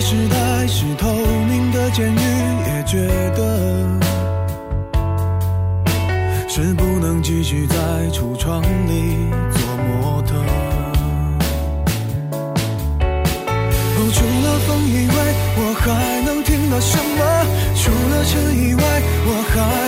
时代是透明的监狱，也觉得是不能继续在橱窗里做模特。哦，除了风以外，我还能听到什么？除了尘以外，我还。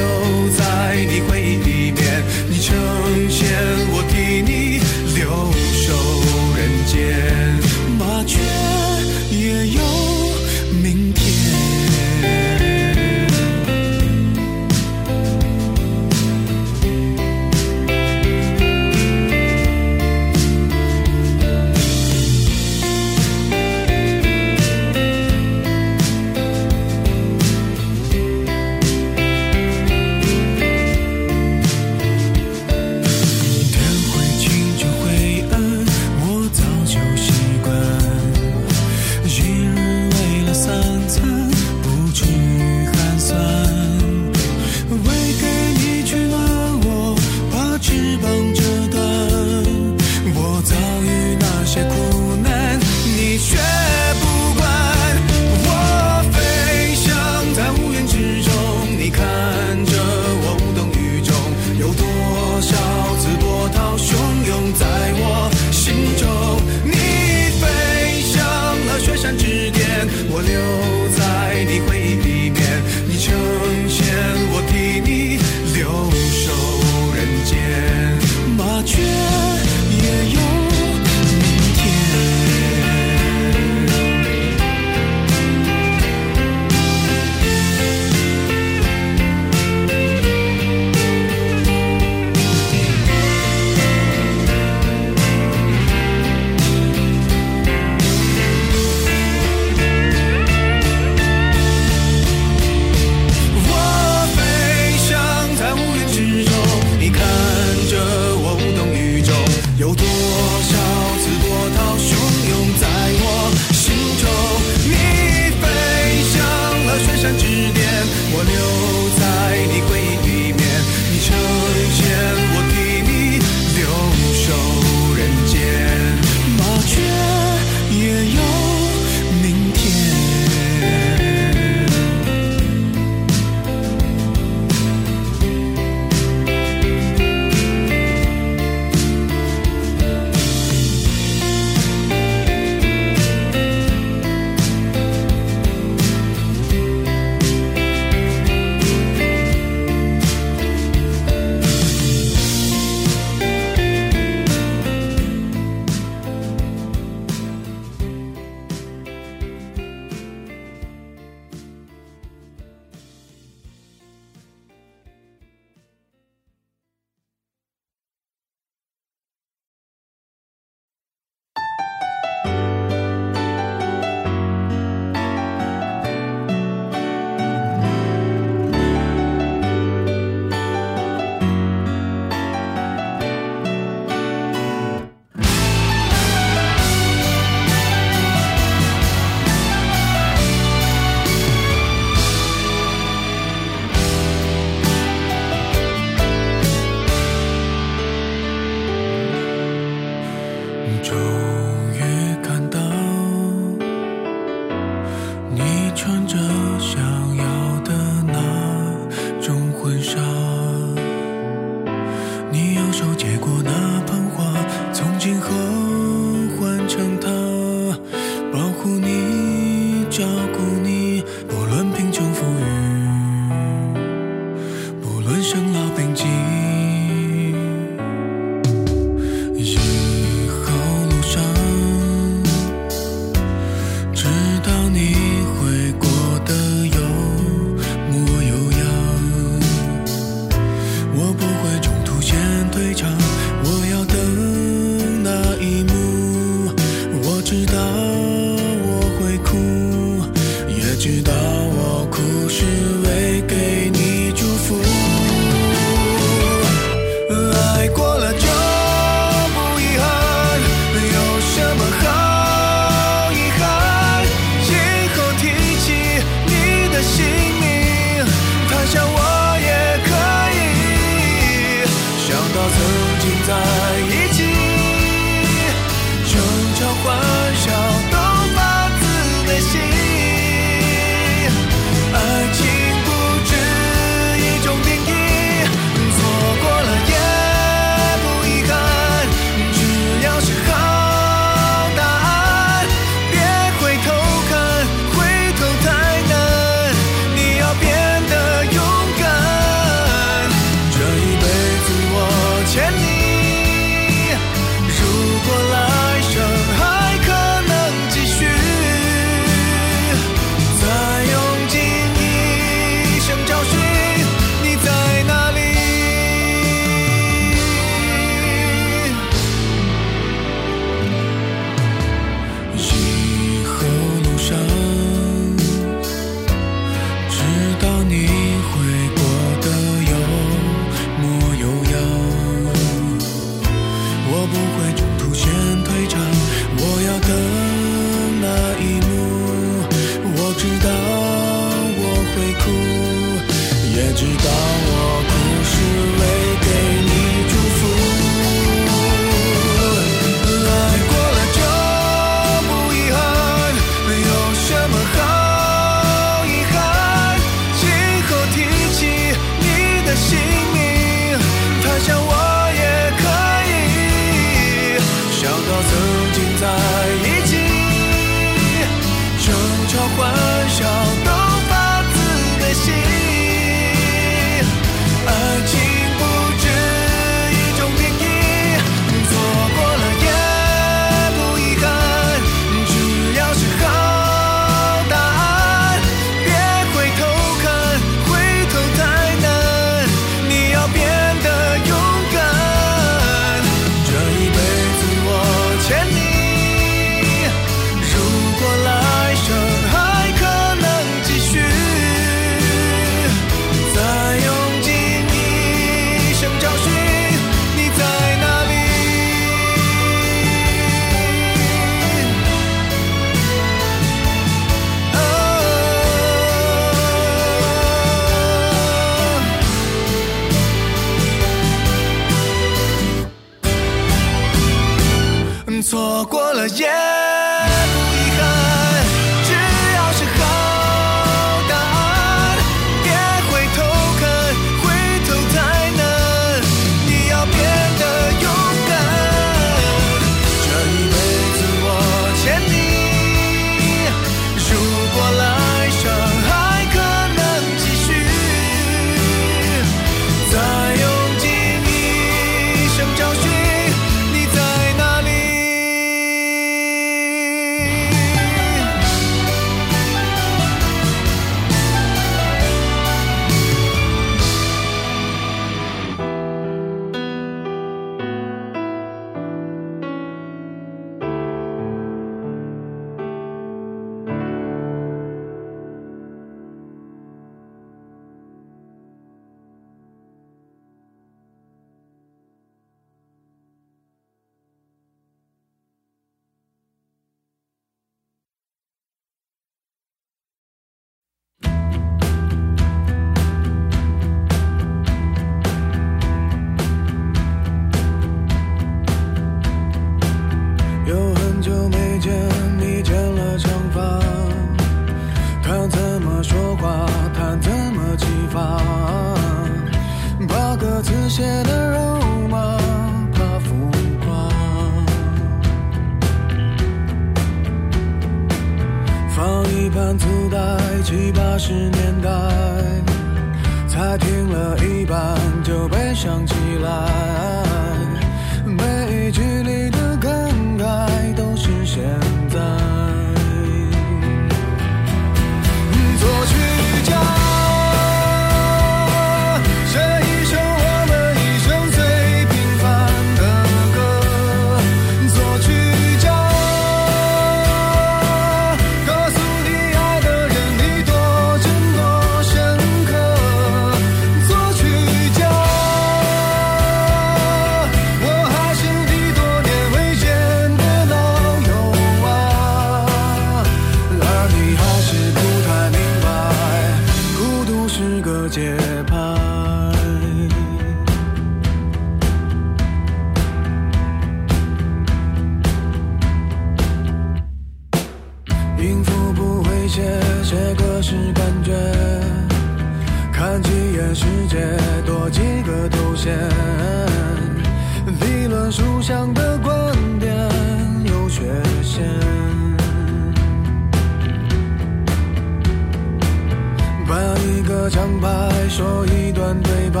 墙白，说一段对白，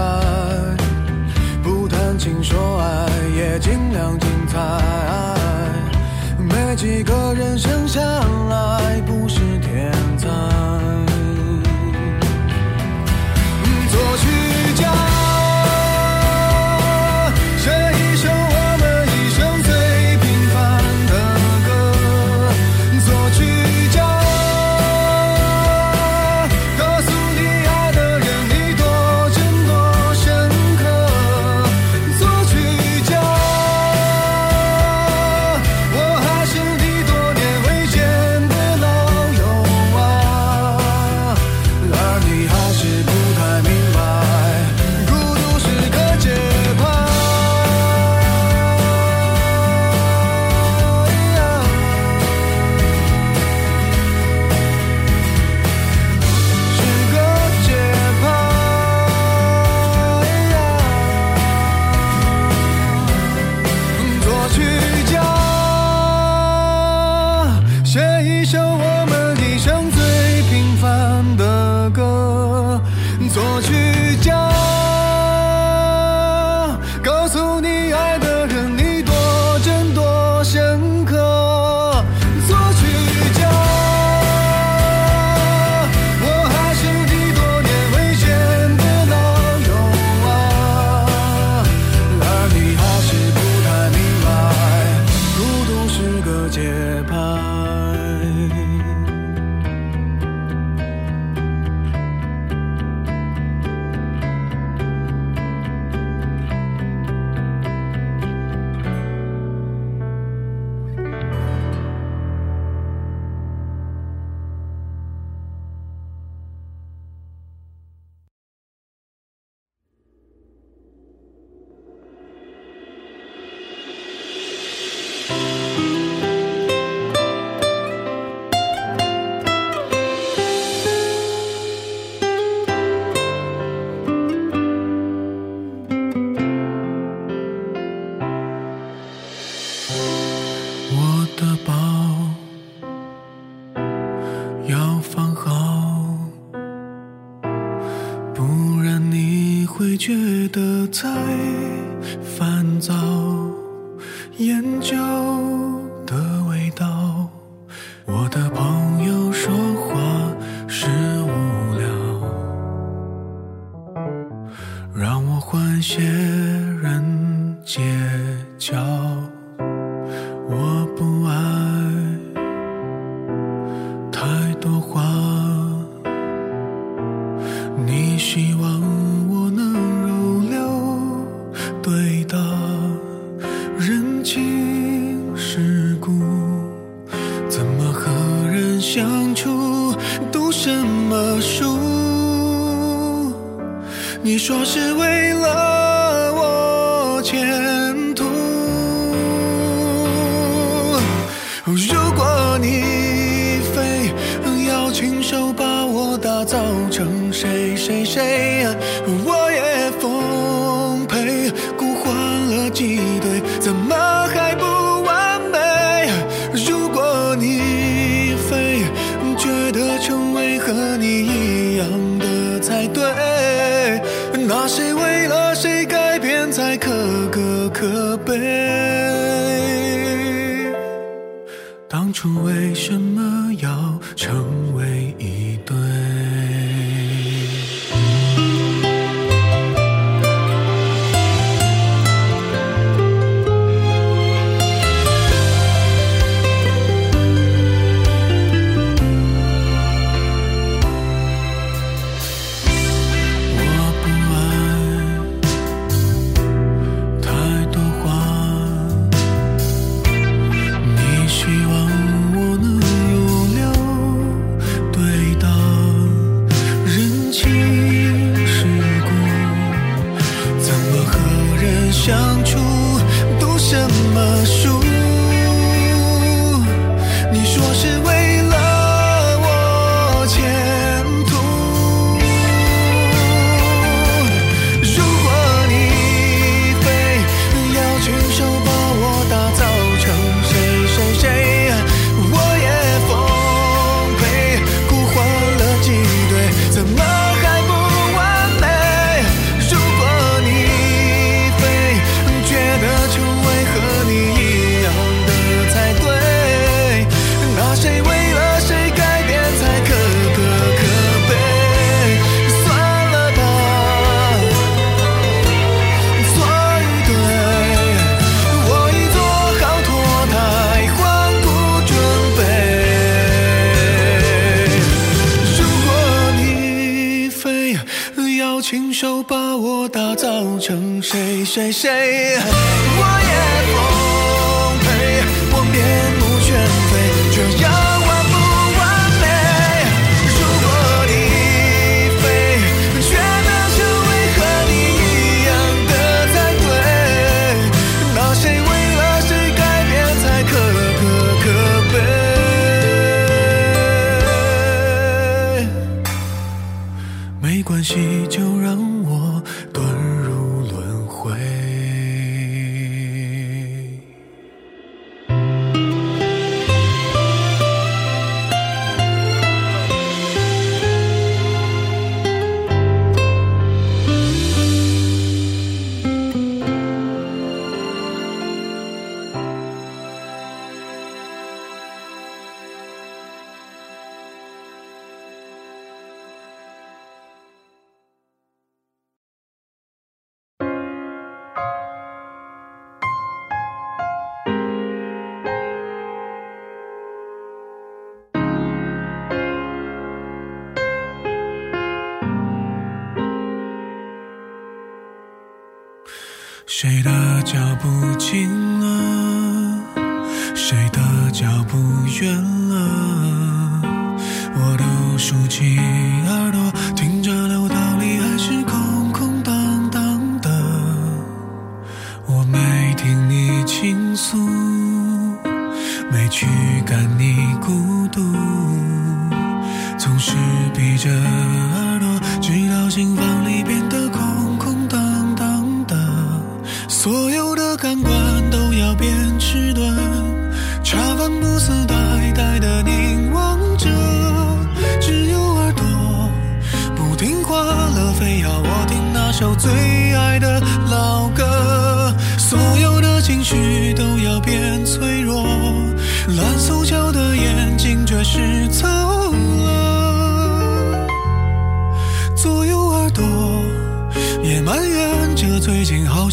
不谈情说爱，也尽量精彩。没几个人生下来不是。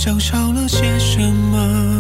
想少了些什么。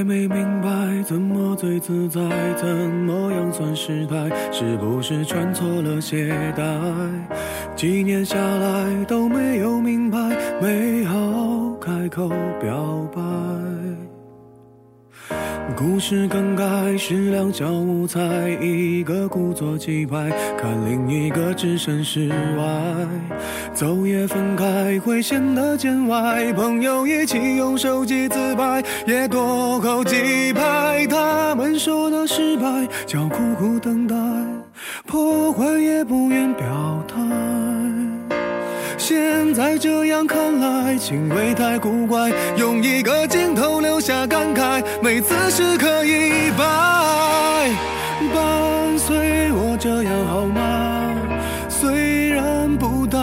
还没明白怎么最自在，怎么样算失态？是不是穿错了鞋带？几年下来都没有明白，没好开口表白。故事更改是两小无猜，一个故作气派，看另一个置身事外。走也分开会显得见外，朋友一起用手机自拍，也多扣几拍。他们说的失败叫苦苦等待，破坏也不愿表态。现在这样看来，情味太古怪，用一个镜头留下感慨，没姿势可以摆。伴随我这样好吗？虽然不大，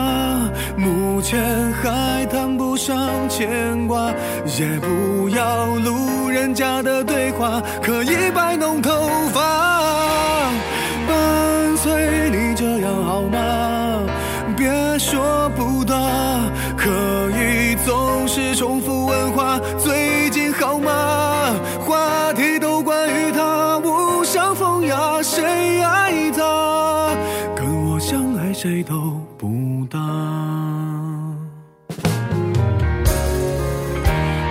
目前还谈不上牵挂，也不要路人甲的对话，可以摆弄头发。伴随你这样好吗？说不大，可以总是重复问话。最近好吗？话题都关于他，无伤风雅，谁爱他？跟我相爱谁都不搭。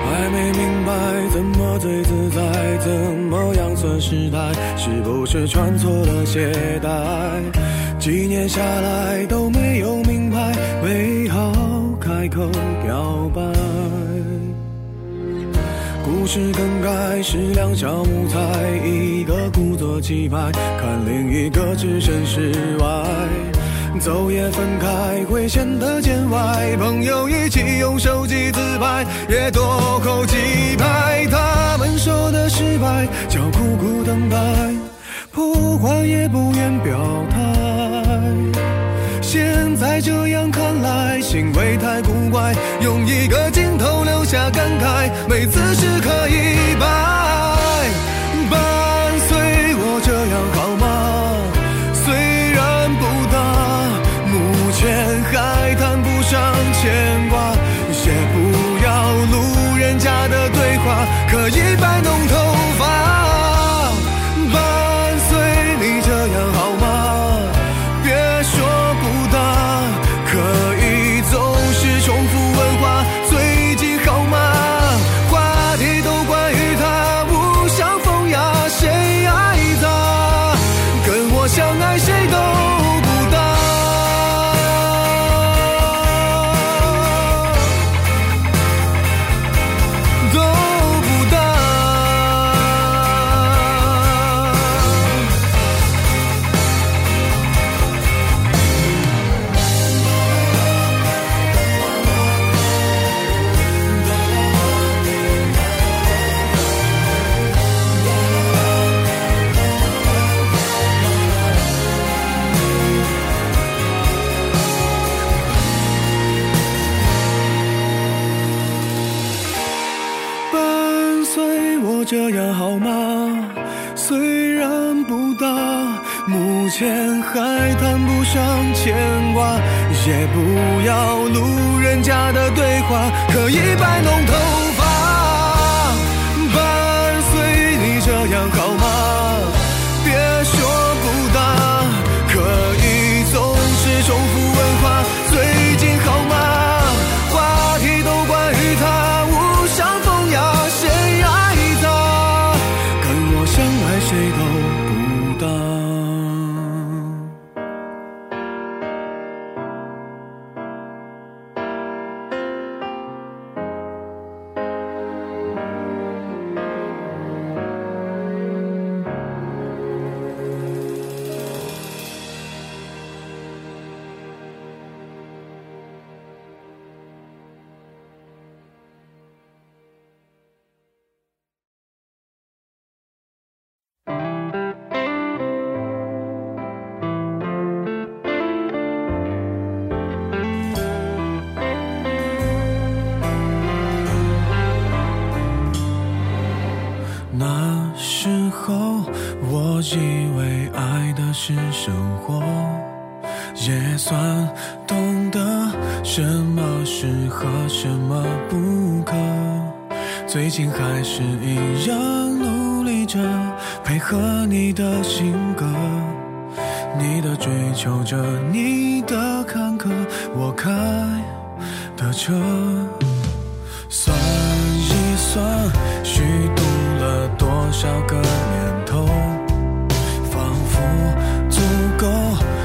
还没明白怎么最自在，怎么样算失态？是不是穿错了鞋带？几年下来都没有明白，没好开口表白。故事更改是两小无猜，一个故作气派，看另一个置身事外。走也分开会显得见外，朋友一起用手机自拍，也多扣几拍。他们说的失败叫苦苦等待，不坏也不愿表态。现在这样看来，行为太古怪，用一个镜头留下感慨，没姿势可以摆。伴随我这样好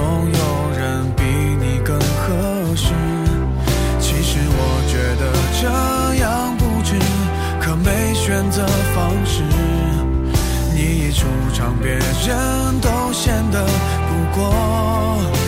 总有人比你更合适。其实我觉得这样不值可没选择方式你一出场别人都显得不过。